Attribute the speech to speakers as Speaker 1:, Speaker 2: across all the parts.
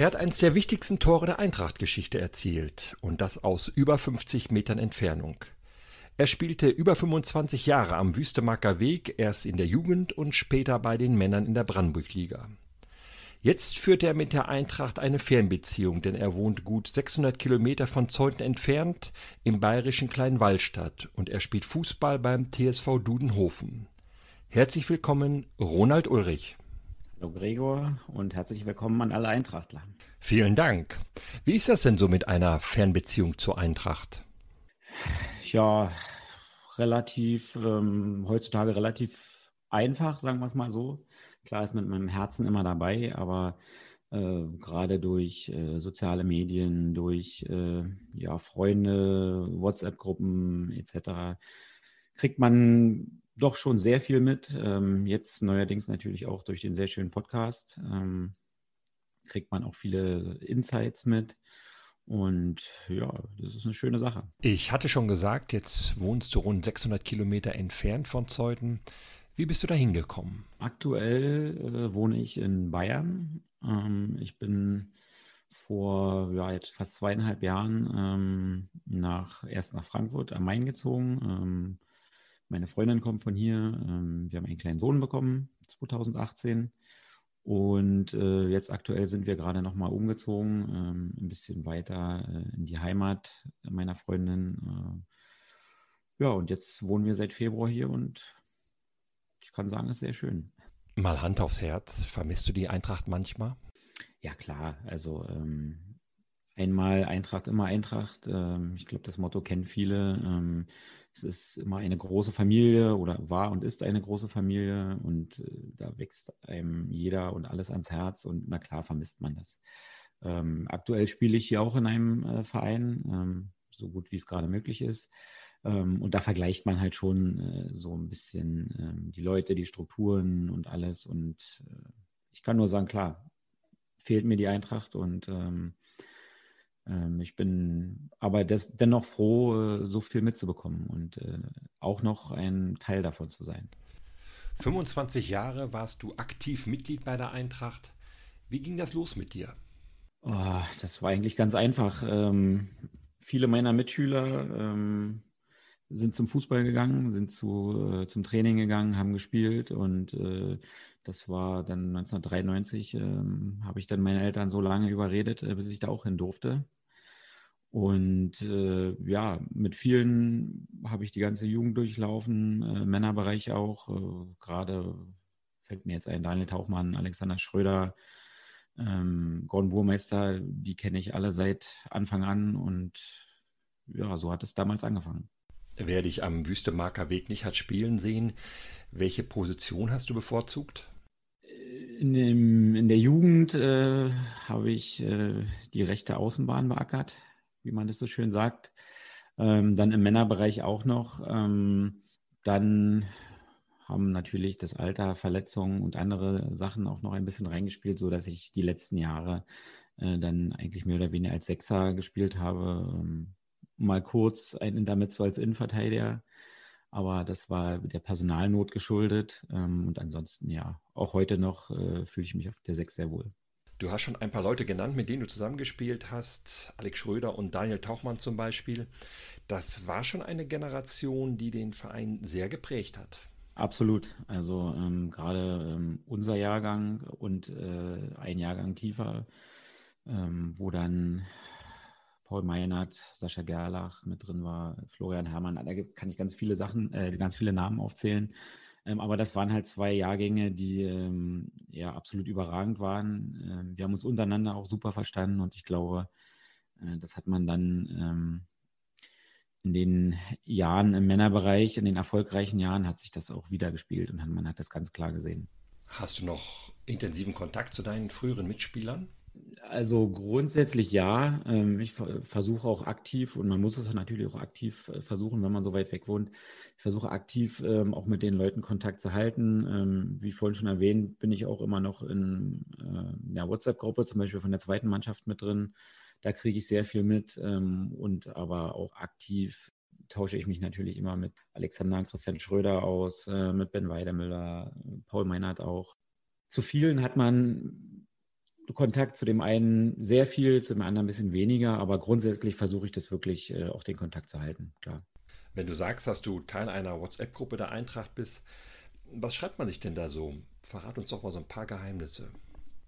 Speaker 1: Er hat eines der wichtigsten Tore der Eintracht-Geschichte erzielt und das aus über 50 Metern Entfernung. Er spielte über 25 Jahre am Wüstemarker Weg, erst in der Jugend und später bei den Männern in der Brandenburg-Liga. Jetzt führt er mit der Eintracht eine Fernbeziehung, denn er wohnt gut 600 Kilometer von Zeuthen entfernt im bayerischen Kleinwallstadt und er spielt Fußball beim TSV Dudenhofen. Herzlich willkommen, Ronald Ulrich.
Speaker 2: Hallo Gregor und herzlich willkommen an alle Eintrachtler.
Speaker 1: Vielen Dank. Wie ist das denn so mit einer Fernbeziehung zur Eintracht?
Speaker 2: Ja, relativ, ähm, heutzutage relativ einfach, sagen wir es mal so. Klar ist mit meinem Herzen immer dabei, aber äh, gerade durch äh, soziale Medien, durch äh, ja, Freunde, WhatsApp-Gruppen etc. kriegt man doch schon sehr viel mit. Ähm, jetzt neuerdings natürlich auch durch den sehr schönen Podcast ähm, kriegt man auch viele Insights mit. Und ja, das ist eine schöne Sache.
Speaker 1: Ich hatte schon gesagt, jetzt wohnst du rund 600 Kilometer entfernt von Zeuthen. Wie bist du da hingekommen?
Speaker 2: Aktuell äh, wohne ich in Bayern. Ähm, ich bin vor ja, jetzt fast zweieinhalb Jahren ähm, nach, erst nach Frankfurt am Main gezogen ähm, meine Freundin kommt von hier. Ähm, wir haben einen kleinen Sohn bekommen, 2018. Und äh, jetzt aktuell sind wir gerade nochmal umgezogen, ähm, ein bisschen weiter äh, in die Heimat meiner Freundin. Äh, ja, und jetzt wohnen wir seit Februar hier und ich kann sagen, es ist sehr schön.
Speaker 1: Mal Hand aufs Herz, vermisst du die Eintracht manchmal?
Speaker 2: Ja, klar. Also ähm, einmal Eintracht, immer Eintracht. Ähm, ich glaube, das Motto kennen viele. Ähm, es ist immer eine große Familie oder war und ist eine große Familie und äh, da wächst einem jeder und alles ans Herz und na klar vermisst man das. Ähm, aktuell spiele ich hier auch in einem äh, Verein, so gut wie es gerade möglich ist. Und da vergleicht man halt schon äh, so ein bisschen die Leute, die Strukturen und alles. Und ich kann nur sagen, klar, fehlt mir die Eintracht und ähm, ich bin aber des, dennoch froh, äh, so viel mitzubekommen und äh, auch noch ein Teil davon zu sein.
Speaker 1: 25 Jahre warst du aktiv Mitglied bei der Eintracht. Wie ging das los mit dir?
Speaker 2: Oh, das war eigentlich ganz einfach. Ähm, viele meiner Mitschüler ähm, sind zum Fußball gegangen, sind zu, äh, zum Training gegangen, haben gespielt und äh, das war dann 1993, ähm, habe ich dann meine Eltern so lange überredet, äh, bis ich da auch hin durfte. Und äh, ja, mit vielen habe ich die ganze Jugend durchlaufen, äh, Männerbereich auch. Äh, Gerade fällt mir jetzt ein Daniel Tauchmann, Alexander Schröder, ähm, Gordon Burmeister, die kenne ich alle seit Anfang an und ja, so hat es damals angefangen.
Speaker 1: Wer dich am Wüstemarker Weg nicht hat spielen sehen, welche Position hast du bevorzugt?
Speaker 2: In, dem, in der Jugend äh, habe ich äh, die rechte Außenbahn beackert, wie man das so schön sagt. Ähm, dann im Männerbereich auch noch. Ähm, dann haben natürlich das Alter, Verletzungen und andere Sachen auch noch ein bisschen reingespielt, so dass ich die letzten Jahre äh, dann eigentlich mehr oder weniger als Sechser gespielt habe. Ähm, mal kurz ein Intermezzo als Innenverteidiger, aber das war der Personalnot geschuldet. Ähm, und ansonsten, ja, auch heute noch äh, fühle ich mich auf der Sechs sehr wohl.
Speaker 1: Du hast schon ein paar Leute genannt, mit denen du zusammengespielt hast. Alex Schröder und Daniel Tauchmann zum Beispiel. Das war schon eine Generation, die den Verein sehr geprägt hat.
Speaker 2: Absolut. Also ähm, gerade ähm, unser Jahrgang und äh, ein Jahrgang tiefer, ähm, wo dann Paul Meinert, Sascha Gerlach mit drin war, Florian Herrmann, da kann ich ganz viele Sachen, äh, ganz viele Namen aufzählen. Ähm, aber das waren halt zwei Jahrgänge, die ähm, ja absolut überragend waren. Ähm, wir haben uns untereinander auch super verstanden und ich glaube, äh, das hat man dann ähm, in den Jahren im Männerbereich, in den erfolgreichen Jahren, hat sich das auch wieder gespielt und man hat das ganz klar gesehen.
Speaker 1: Hast du noch intensiven Kontakt zu deinen früheren Mitspielern?
Speaker 2: Also grundsätzlich ja. Ähm, ich versuche auch aktiv und man muss es natürlich auch aktiv äh, versuchen, wenn man so weit weg wohnt. Ich versuche aktiv ähm, auch mit den Leuten Kontakt zu halten. Ähm, wie vorhin schon erwähnt, bin ich auch immer noch in der WhatsApp-Gruppe, zum Beispiel von der zweiten Mannschaft mit drin. Da kriege ich sehr viel mit und aber auch aktiv tausche ich mich natürlich immer mit Alexander Christian Schröder aus, äh, mit Ben Weidemüller, Paul Meinert auch. Zu vielen hat man Kontakt zu dem einen sehr viel, zu dem anderen ein bisschen weniger, aber grundsätzlich versuche ich das wirklich äh, auch den Kontakt zu halten, klar.
Speaker 1: Wenn du sagst, dass du Teil einer WhatsApp-Gruppe der Eintracht bist, was schreibt man sich denn da so? Verrat uns doch mal so ein paar Geheimnisse.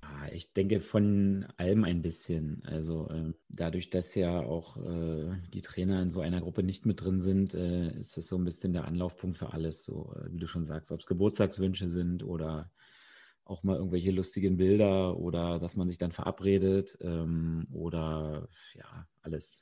Speaker 2: Ah, ich denke von allem ein bisschen. Also äh, dadurch, dass ja auch äh, die Trainer in so einer Gruppe nicht mit drin sind, äh, ist das so ein bisschen der Anlaufpunkt für alles. So äh, wie du schon sagst, ob es Geburtstagswünsche sind oder auch mal irgendwelche lustigen Bilder oder dass man sich dann verabredet ähm, oder ja, alles.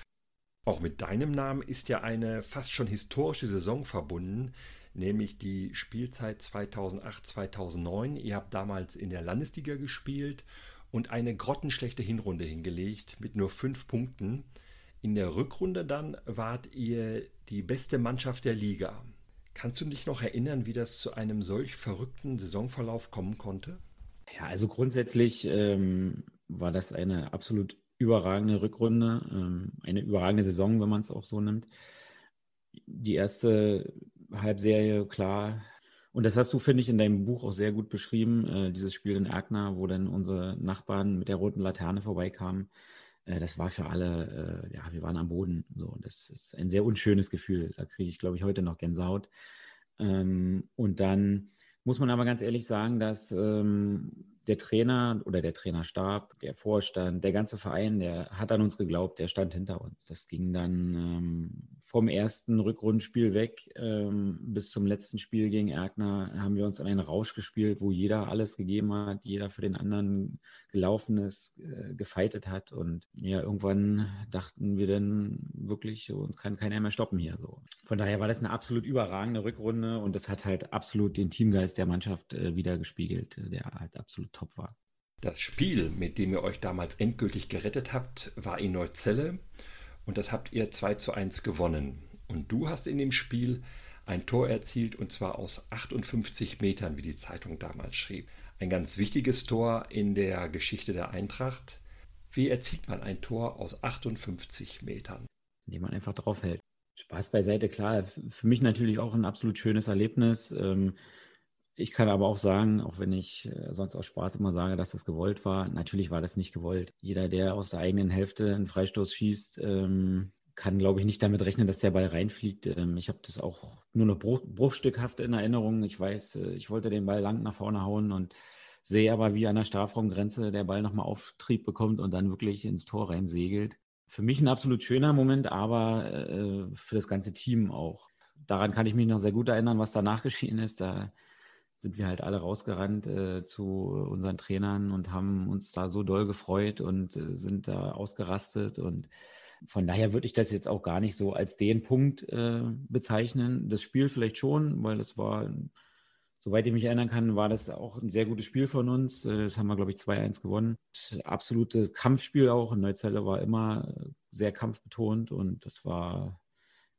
Speaker 1: Auch mit deinem Namen ist ja eine fast schon historische Saison verbunden, nämlich die Spielzeit 2008-2009. Ihr habt damals in der Landesliga gespielt und eine grottenschlechte Hinrunde hingelegt mit nur fünf Punkten. In der Rückrunde dann wart ihr die beste Mannschaft der Liga. Kannst du dich noch erinnern, wie das zu einem solch verrückten Saisonverlauf kommen konnte?
Speaker 2: Ja, also grundsätzlich ähm, war das eine absolut überragende Rückrunde, ähm, eine überragende Saison, wenn man es auch so nimmt. Die erste Halbserie, klar. Und das hast du, finde ich, in deinem Buch auch sehr gut beschrieben, äh, dieses Spiel in Erkner, wo dann unsere Nachbarn mit der roten Laterne vorbeikamen. Äh, das war für alle, äh, ja, wir waren am Boden. So, das ist ein sehr unschönes Gefühl. Da kriege ich, glaube ich, heute noch Gänsehaut. Ähm, und dann muss man aber ganz ehrlich sagen, dass ähm, der Trainer oder der Trainerstab, der Vorstand, der ganze Verein, der hat an uns geglaubt, der stand hinter uns. Das ging dann ähm, vom ersten Rückrundenspiel weg ähm, bis zum letzten Spiel gegen Erkner haben wir uns an einen Rausch gespielt, wo jeder alles gegeben hat, jeder für den anderen gelaufen ist, äh, gefeitet hat und ja, irgendwann dachten wir dann wirklich, uns kann keiner mehr stoppen hier. So. Von daher war das eine absolut überragende Rückrunde und das hat halt absolut den Teamgeist der Mannschaft äh, wieder gespiegelt, der halt absolut top war.
Speaker 1: Das Spiel, mit dem ihr euch damals endgültig gerettet habt, war in Neuzelle und das habt ihr 2 zu 1 gewonnen. Und du hast in dem Spiel ein Tor erzielt und zwar aus 58 Metern, wie die Zeitung damals schrieb. Ein ganz wichtiges Tor in der Geschichte der Eintracht. Wie erzielt man ein Tor aus 58 Metern?
Speaker 2: Indem man einfach draufhält. Spaß beiseite, klar. Für mich natürlich auch ein absolut schönes Erlebnis. Ähm, ich kann aber auch sagen, auch wenn ich äh, sonst aus Spaß immer sage, dass das gewollt war, natürlich war das nicht gewollt. Jeder, der aus der eigenen Hälfte einen Freistoß schießt, ähm, kann, glaube ich, nicht damit rechnen, dass der Ball reinfliegt. Ähm, ich habe das auch nur noch bruch, bruchstückhaft in Erinnerung. Ich weiß, äh, ich wollte den Ball lang nach vorne hauen und sehe aber, wie an der Strafraumgrenze der Ball nochmal Auftrieb bekommt und dann wirklich ins Tor reinsegelt. Für mich ein absolut schöner Moment, aber äh, für das ganze Team auch. Daran kann ich mich noch sehr gut erinnern, was danach geschehen ist. Da sind wir halt alle rausgerannt äh, zu unseren Trainern und haben uns da so doll gefreut und äh, sind da ausgerastet. Und von daher würde ich das jetzt auch gar nicht so als den Punkt äh, bezeichnen. Das Spiel vielleicht schon, weil es war, soweit ich mich erinnern kann, war das auch ein sehr gutes Spiel von uns. Äh, das haben wir, glaube ich, 2-1 gewonnen. Absolutes Kampfspiel auch. Neuzelle war immer sehr kampfbetont und das war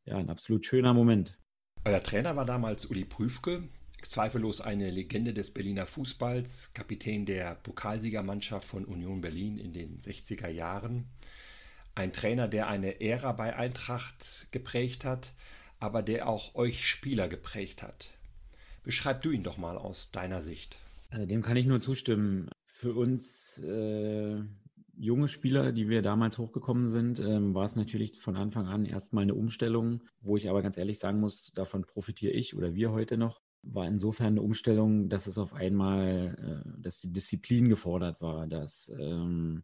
Speaker 2: ja ein absolut schöner Moment.
Speaker 1: Euer Trainer war damals Uli Prüfke zweifellos eine Legende des Berliner Fußballs, Kapitän der Pokalsiegermannschaft von Union Berlin in den 60er Jahren. Ein Trainer, der eine Ära bei Eintracht geprägt hat, aber der auch euch Spieler geprägt hat. Beschreib du ihn doch mal aus deiner Sicht.
Speaker 2: Also dem kann ich nur zustimmen. Für uns äh, junge Spieler, die wir damals hochgekommen sind, ähm, war es natürlich von Anfang an erstmal eine Umstellung, wo ich aber ganz ehrlich sagen muss, davon profitiere ich oder wir heute noch, war insofern eine Umstellung, dass es auf einmal, äh, dass die Disziplin gefordert war, dass ähm,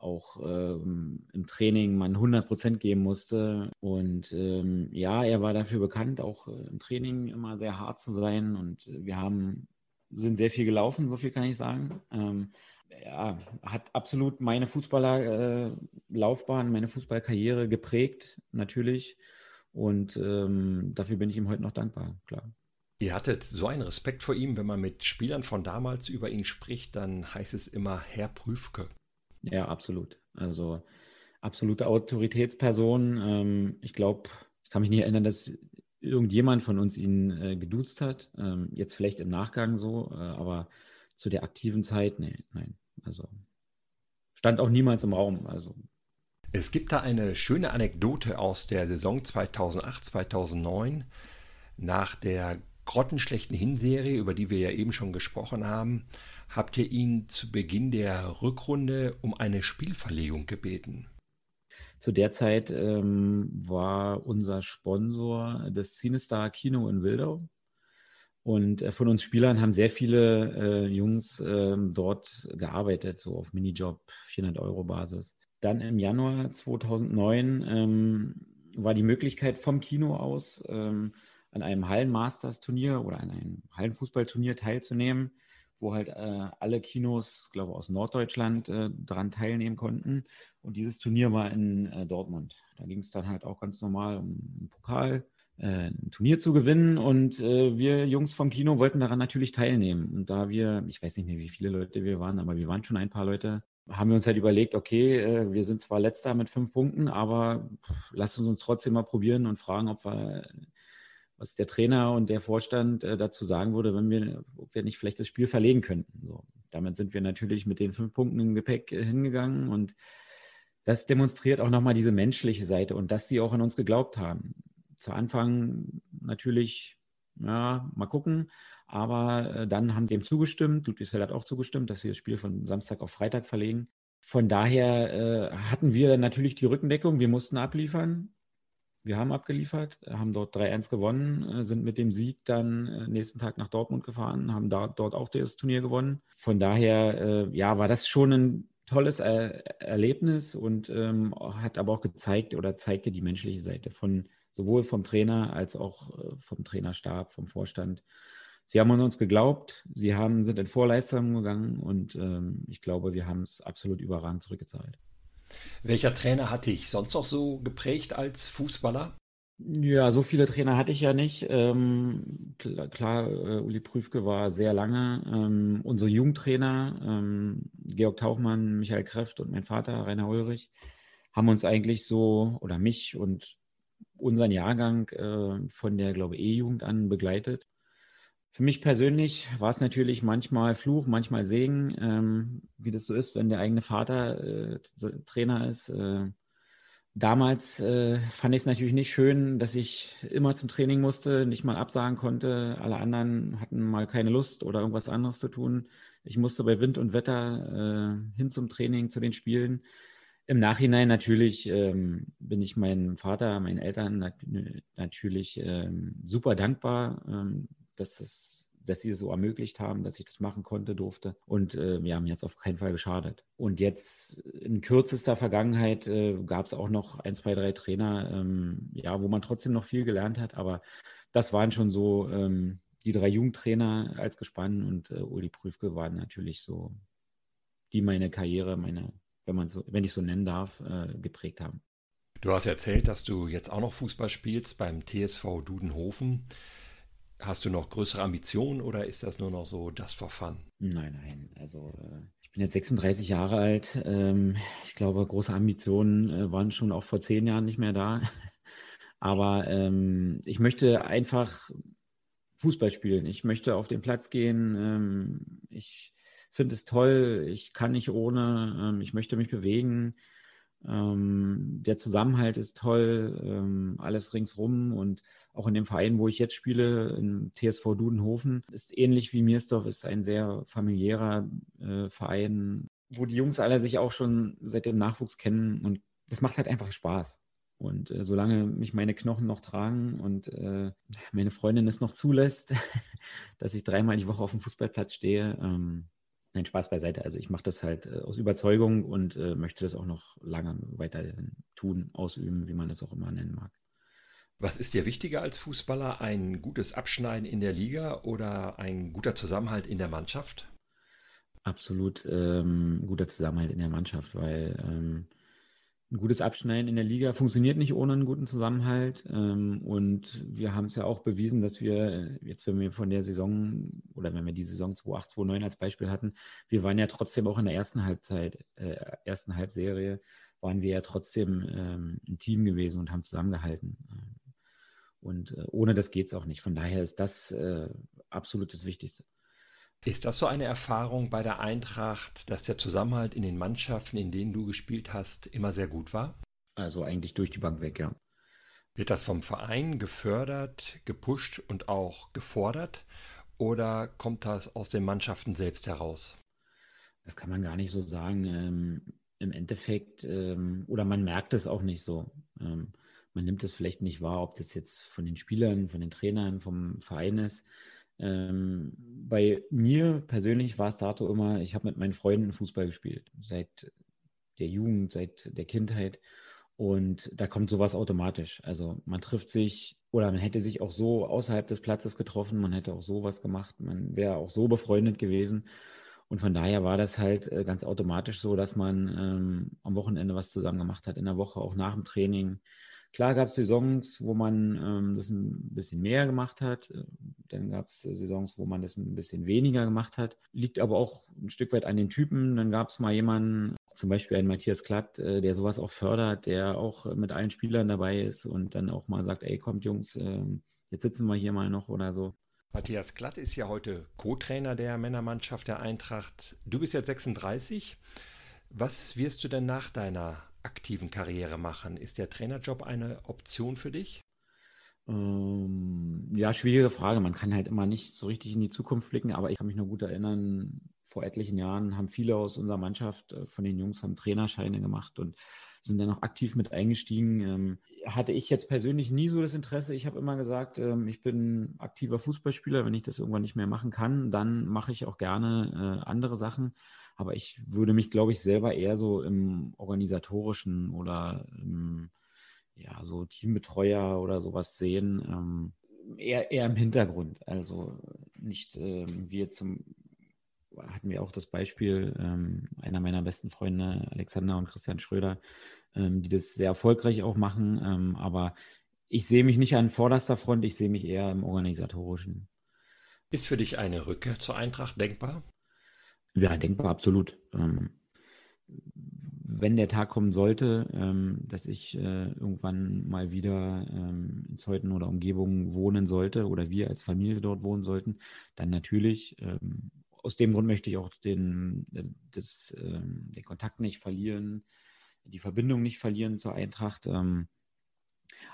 Speaker 2: auch ähm, im Training man 100 Prozent geben musste. Und ähm, ja, er war dafür bekannt, auch äh, im Training immer sehr hart zu sein. Und wir haben, sind sehr viel gelaufen, so viel kann ich sagen. Ähm, ja, hat absolut meine Fußballerlaufbahn, äh, meine Fußballkarriere geprägt, natürlich. Und ähm, dafür bin ich ihm heute noch dankbar, klar.
Speaker 1: Ihr hattet so einen Respekt vor ihm, wenn man mit Spielern von damals über ihn spricht, dann heißt es immer Herr Prüfke.
Speaker 2: Ja, absolut. Also absolute Autoritätsperson. Ähm, ich glaube, ich kann mich nicht erinnern, dass irgendjemand von uns ihn äh, geduzt hat. Ähm, jetzt vielleicht im Nachgang so, äh, aber zu der aktiven Zeit, nee, nein. Also stand auch niemals im Raum. Also
Speaker 1: es gibt da eine schöne Anekdote aus der Saison 2008, 2009 nach der grottenschlechten Hinserie, über die wir ja eben schon gesprochen haben, habt ihr ihn zu Beginn der Rückrunde um eine Spielverlegung gebeten.
Speaker 2: Zu der Zeit ähm, war unser Sponsor das Cinestar Kino in Wildau. Und äh, von uns Spielern haben sehr viele äh, Jungs äh, dort gearbeitet, so auf Minijob, 400 Euro Basis. Dann im Januar 2009 ähm, war die Möglichkeit vom Kino aus ähm, an einem Hallenmasters-Turnier oder an einem Hallenfußballturnier teilzunehmen wo halt äh, alle Kinos, glaube ich, aus Norddeutschland äh, daran teilnehmen konnten. Und dieses Turnier war in äh, Dortmund. Da ging es dann halt auch ganz normal um einen Pokal, äh, ein Turnier zu gewinnen. Und äh, wir Jungs vom Kino wollten daran natürlich teilnehmen. Und da wir, ich weiß nicht mehr, wie viele Leute wir waren, aber wir waren schon ein paar Leute, haben wir uns halt überlegt, okay, äh, wir sind zwar letzter mit fünf Punkten, aber lasst uns uns trotzdem mal probieren und fragen, ob wir was der Trainer und der Vorstand äh, dazu sagen würde, wenn wir, ob wir nicht vielleicht das Spiel verlegen könnten. So, damit sind wir natürlich mit den fünf Punkten im Gepäck äh, hingegangen und das demonstriert auch nochmal diese menschliche Seite und dass die auch an uns geglaubt haben. Zu Anfang natürlich, ja, mal gucken, aber äh, dann haben sie dem zugestimmt. Ludwigsfeld hat auch zugestimmt, dass wir das Spiel von Samstag auf Freitag verlegen. Von daher äh, hatten wir dann natürlich die Rückendeckung. Wir mussten abliefern. Wir haben abgeliefert, haben dort 3-1 gewonnen, äh, sind mit dem Sieg dann äh, nächsten Tag nach Dortmund gefahren, haben da, dort auch das Turnier gewonnen. Von daher, äh, ja, war das schon ein tolles er Erlebnis und ähm, hat aber auch gezeigt oder zeigte die menschliche Seite von sowohl vom Trainer als auch äh, vom Trainerstab, vom Vorstand. Sie haben an uns geglaubt, sie haben, sind in Vorleistungen gegangen und ähm, ich glaube, wir haben es absolut überragend zurückgezahlt.
Speaker 1: Welcher Trainer hat dich sonst noch so geprägt als Fußballer?
Speaker 2: Ja, so viele Trainer hatte ich ja nicht. Ähm, klar, klar äh, Uli Prüfke war sehr lange. Ähm, unsere Jugendtrainer, ähm, Georg Tauchmann, Michael Kreft und mein Vater, Rainer Ulrich, haben uns eigentlich so, oder mich und unseren Jahrgang äh, von der, glaube ich, E-Jugend an begleitet. Für mich persönlich war es natürlich manchmal Fluch, manchmal Segen, ähm, wie das so ist, wenn der eigene Vater äh, Trainer ist. Äh, damals äh, fand ich es natürlich nicht schön, dass ich immer zum Training musste, nicht mal absagen konnte. Alle anderen hatten mal keine Lust oder irgendwas anderes zu tun. Ich musste bei Wind und Wetter äh, hin zum Training, zu den Spielen. Im Nachhinein natürlich ähm, bin ich meinem Vater, meinen Eltern nat natürlich ähm, super dankbar, ähm, dass, das, dass sie es so ermöglicht haben, dass ich das machen konnte, durfte. Und äh, ja, mir hat es auf keinen Fall geschadet. Und jetzt in kürzester Vergangenheit äh, gab es auch noch ein, zwei, drei Trainer, ähm, ja, wo man trotzdem noch viel gelernt hat. Aber das waren schon so ähm, die drei Jugendtrainer als Gespann und äh, Uli Prüfke waren natürlich so, die meine Karriere, meine, wenn man so, wenn ich so nennen darf, äh, geprägt haben.
Speaker 1: Du hast erzählt, dass du jetzt auch noch Fußball spielst beim TSV Dudenhofen. Hast du noch größere Ambitionen oder ist das nur noch so just for fun?
Speaker 2: Nein, nein. Also äh, ich bin jetzt 36 Jahre alt. Ähm, ich glaube, große Ambitionen äh, waren schon auch vor zehn Jahren nicht mehr da. Aber ähm, ich möchte einfach Fußball spielen. Ich möchte auf den Platz gehen. Ähm, ich finde es toll. Ich kann nicht ohne. ich möchte mich bewegen. Ähm, der Zusammenhalt ist toll, ähm, alles ringsrum und auch in dem Verein, wo ich jetzt spiele, im TSV Dudenhofen, ist ähnlich wie Miersdorf, ist ein sehr familiärer äh, Verein, wo die Jungs alle sich auch schon seit dem Nachwuchs kennen und das macht halt einfach Spaß. Und äh, solange mich meine Knochen noch tragen und äh, meine Freundin es noch zulässt, dass ich dreimal die Woche auf dem Fußballplatz stehe, ähm, Nein, Spaß beiseite. Also ich mache das halt äh, aus Überzeugung und äh, möchte das auch noch lange weiter tun, ausüben, wie man das auch immer nennen mag.
Speaker 1: Was ist dir wichtiger als Fußballer? Ein gutes Abschneiden in der Liga oder ein guter Zusammenhalt in der Mannschaft?
Speaker 2: Absolut ähm, guter Zusammenhalt in der Mannschaft, weil ähm, ein gutes Abschneiden in der Liga funktioniert nicht ohne einen guten Zusammenhalt. Ähm, und wir haben es ja auch bewiesen, dass wir, jetzt wenn wir von der Saison oder wenn wir die Saison 2008, 2009 als Beispiel hatten, wir waren ja trotzdem auch in der ersten Halbzeit, äh, ersten Halbserie, waren wir ja trotzdem ähm, ein Team gewesen und haben zusammengehalten. Und äh, ohne das geht es auch nicht. Von daher ist das äh, absolut das Wichtigste.
Speaker 1: Ist das so eine Erfahrung bei der Eintracht, dass der Zusammenhalt in den Mannschaften, in denen du gespielt hast, immer sehr gut war?
Speaker 2: Also eigentlich durch die Bank weg, ja.
Speaker 1: Wird das vom Verein gefördert, gepusht und auch gefordert? Oder kommt das aus den Mannschaften selbst heraus?
Speaker 2: Das kann man gar nicht so sagen. Ähm, Im Endeffekt, ähm, oder man merkt es auch nicht so. Ähm, man nimmt es vielleicht nicht wahr, ob das jetzt von den Spielern, von den Trainern, vom Verein ist. Ähm, bei mir persönlich war es dato immer, ich habe mit meinen Freunden Fußball gespielt, seit der Jugend, seit der Kindheit. Und da kommt sowas automatisch. Also man trifft sich oder man hätte sich auch so außerhalb des Platzes getroffen, man hätte auch sowas gemacht, man wäre auch so befreundet gewesen. Und von daher war das halt äh, ganz automatisch so, dass man ähm, am Wochenende was zusammen gemacht hat, in der Woche auch nach dem Training. Klar gab es Saisons, wo man ähm, das ein bisschen mehr gemacht hat. Dann gab es Saisons, wo man das ein bisschen weniger gemacht hat. Liegt aber auch ein Stück weit an den Typen. Dann gab es mal jemanden, zum Beispiel einen Matthias Klatt, äh, der sowas auch fördert, der auch mit allen Spielern dabei ist und dann auch mal sagt, ey, kommt Jungs, äh, jetzt sitzen wir hier mal noch oder so.
Speaker 1: Matthias Klatt ist ja heute Co-Trainer der Männermannschaft der Eintracht. Du bist jetzt 36. Was wirst du denn nach deiner aktiven Karriere machen? Ist der Trainerjob eine Option für dich?
Speaker 2: Ähm, ja, schwierige Frage. Man kann halt immer nicht so richtig in die Zukunft blicken, aber ich kann mich noch gut erinnern, vor etlichen Jahren haben viele aus unserer Mannschaft äh, von den Jungs haben Trainerscheine gemacht und sind dann auch aktiv mit eingestiegen. Ähm, hatte ich jetzt persönlich nie so das Interesse. Ich habe immer gesagt, ähm, ich bin aktiver Fußballspieler. Wenn ich das irgendwann nicht mehr machen kann, dann mache ich auch gerne äh, andere Sachen. Aber ich würde mich, glaube ich, selber eher so im organisatorischen oder im, ja, so Teambetreuer oder sowas sehen. Ähm, eher, eher im Hintergrund. Also nicht ähm, wir zum hatten wir auch das Beispiel ähm, einer meiner besten Freunde, Alexander und Christian Schröder, ähm, die das sehr erfolgreich auch machen. Ähm, aber ich sehe mich nicht an vorderster Front, ich sehe mich eher im organisatorischen.
Speaker 1: Ist für dich eine Rückkehr zur Eintracht denkbar?
Speaker 2: Ja, denkbar, absolut. Ähm, wenn der Tag kommen sollte, ähm, dass ich äh, irgendwann mal wieder ähm, in Zeuthen oder Umgebung wohnen sollte oder wir als Familie dort wohnen sollten, dann natürlich. Aus dem Grund möchte ich auch den, äh, das, ähm, den Kontakt nicht verlieren, die Verbindung nicht verlieren zur Eintracht. Ähm,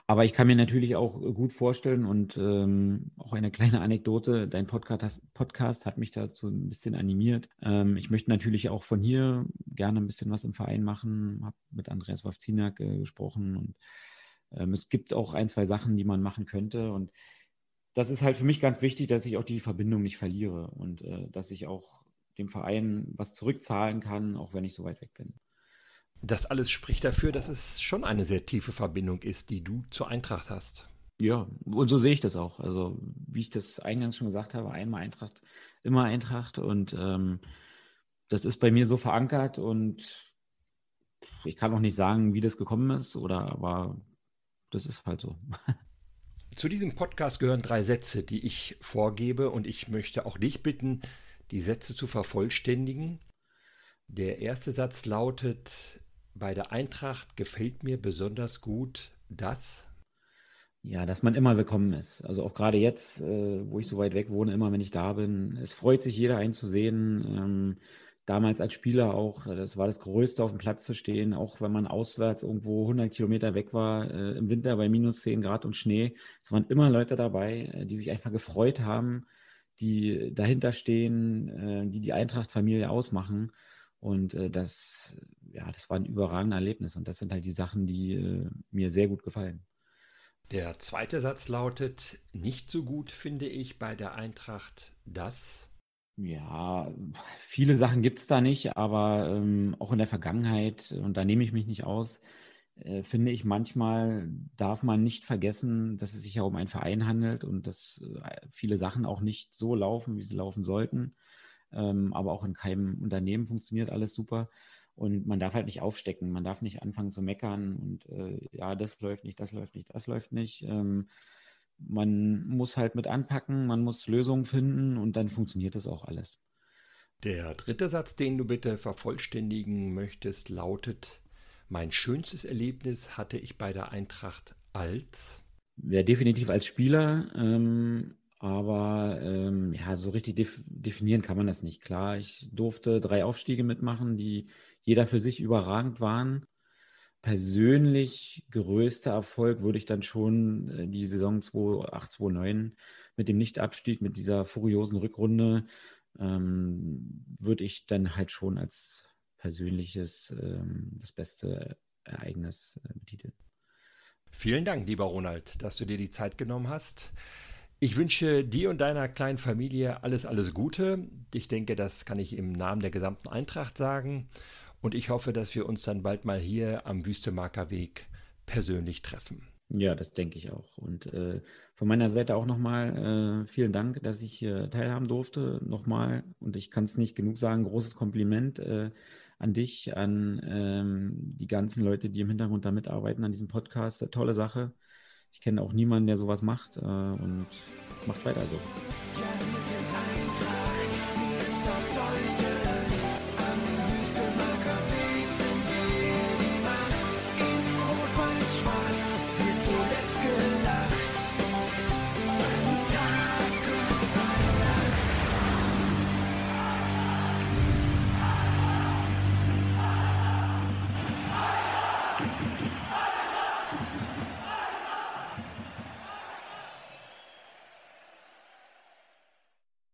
Speaker 2: aber ich kann mir natürlich auch gut vorstellen und ähm, auch eine kleine Anekdote, dein Podcast, Podcast hat mich dazu ein bisschen animiert. Ich möchte natürlich auch von hier gerne ein bisschen was im Verein machen, habe mit Andreas Wawzinak äh, gesprochen und es gibt auch ein, zwei Sachen, die man machen könnte und das ist halt für mich ganz wichtig, dass ich auch die Verbindung nicht verliere und äh, dass ich auch dem Verein was zurückzahlen kann, auch wenn ich so weit weg bin.
Speaker 1: Das alles spricht dafür, dass es schon eine sehr tiefe Verbindung ist, die du zur Eintracht hast.
Speaker 2: Ja, und so sehe ich das auch. Also, wie ich das eingangs schon gesagt habe, einmal Eintracht, immer Eintracht. Und ähm, das ist bei mir so verankert und ich kann auch nicht sagen, wie das gekommen ist, oder aber das ist halt so.
Speaker 1: Zu diesem Podcast gehören drei Sätze, die ich vorgebe und ich möchte auch dich bitten, die Sätze zu vervollständigen. Der erste Satz lautet, bei der Eintracht gefällt mir besonders gut das.
Speaker 2: Ja, dass man immer willkommen ist. Also auch gerade jetzt, äh, wo ich so weit weg wohne, immer wenn ich da bin. Es freut sich jeder einzusehen. Damals als Spieler auch, äh, das war das Größte, auf dem Platz zu stehen, auch wenn man auswärts irgendwo 100 Kilometer weg war, äh, im Winter bei minus 10 Grad und Schnee. Es waren immer Leute dabei, äh, die sich einfach gefreut haben, die dahinter stehen, äh, die die Eintracht-Familie ausmachen. Und äh, das, ja, das war ein überragendes Erlebnis. Und das sind halt die Sachen, die äh, mir sehr gut gefallen.
Speaker 1: Der zweite Satz lautet, nicht so gut finde ich bei der Eintracht das.
Speaker 2: Ja, viele Sachen gibt es da nicht, aber ähm, auch in der Vergangenheit, und da nehme ich mich nicht aus, äh, finde ich, manchmal darf man nicht vergessen, dass es sich ja um einen Verein handelt und dass äh, viele Sachen auch nicht so laufen, wie sie laufen sollten. Ähm, aber auch in keinem Unternehmen funktioniert alles super. Und man darf halt nicht aufstecken, man darf nicht anfangen zu meckern und äh, ja, das läuft nicht, das läuft nicht, das läuft nicht. Ähm, man muss halt mit anpacken, man muss Lösungen finden und dann funktioniert das auch alles.
Speaker 1: Der dritte Satz, den du bitte vervollständigen möchtest, lautet, mein schönstes Erlebnis hatte ich bei der Eintracht als?
Speaker 2: Ja, definitiv als Spieler. Ähm, aber ähm, ja, so richtig def definieren kann man das nicht. Klar, ich durfte drei Aufstiege mitmachen, die jeder für sich überragend waren. Persönlich größter Erfolg würde ich dann schon äh, die Saison 2008, 2009 mit dem Nichtabstieg, mit dieser furiosen Rückrunde, ähm, würde ich dann halt schon als persönliches ähm, das beste Ereignis äh, betiteln.
Speaker 1: Vielen Dank, lieber Ronald, dass du dir die Zeit genommen hast. Ich wünsche dir und deiner kleinen Familie alles, alles Gute. Ich denke, das kann ich im Namen der gesamten Eintracht sagen. Und ich hoffe, dass wir uns dann bald mal hier am Wüstemarker Weg persönlich treffen.
Speaker 2: Ja, das denke ich auch. Und äh, von meiner Seite auch nochmal äh, vielen Dank, dass ich hier teilhaben durfte. Nochmal, und ich kann es nicht genug sagen, großes Kompliment äh, an dich, an ähm, die ganzen Leute, die im Hintergrund da mitarbeiten an diesem Podcast. Tolle Sache. Ich kenne auch niemanden, der sowas macht äh, und macht weiter so.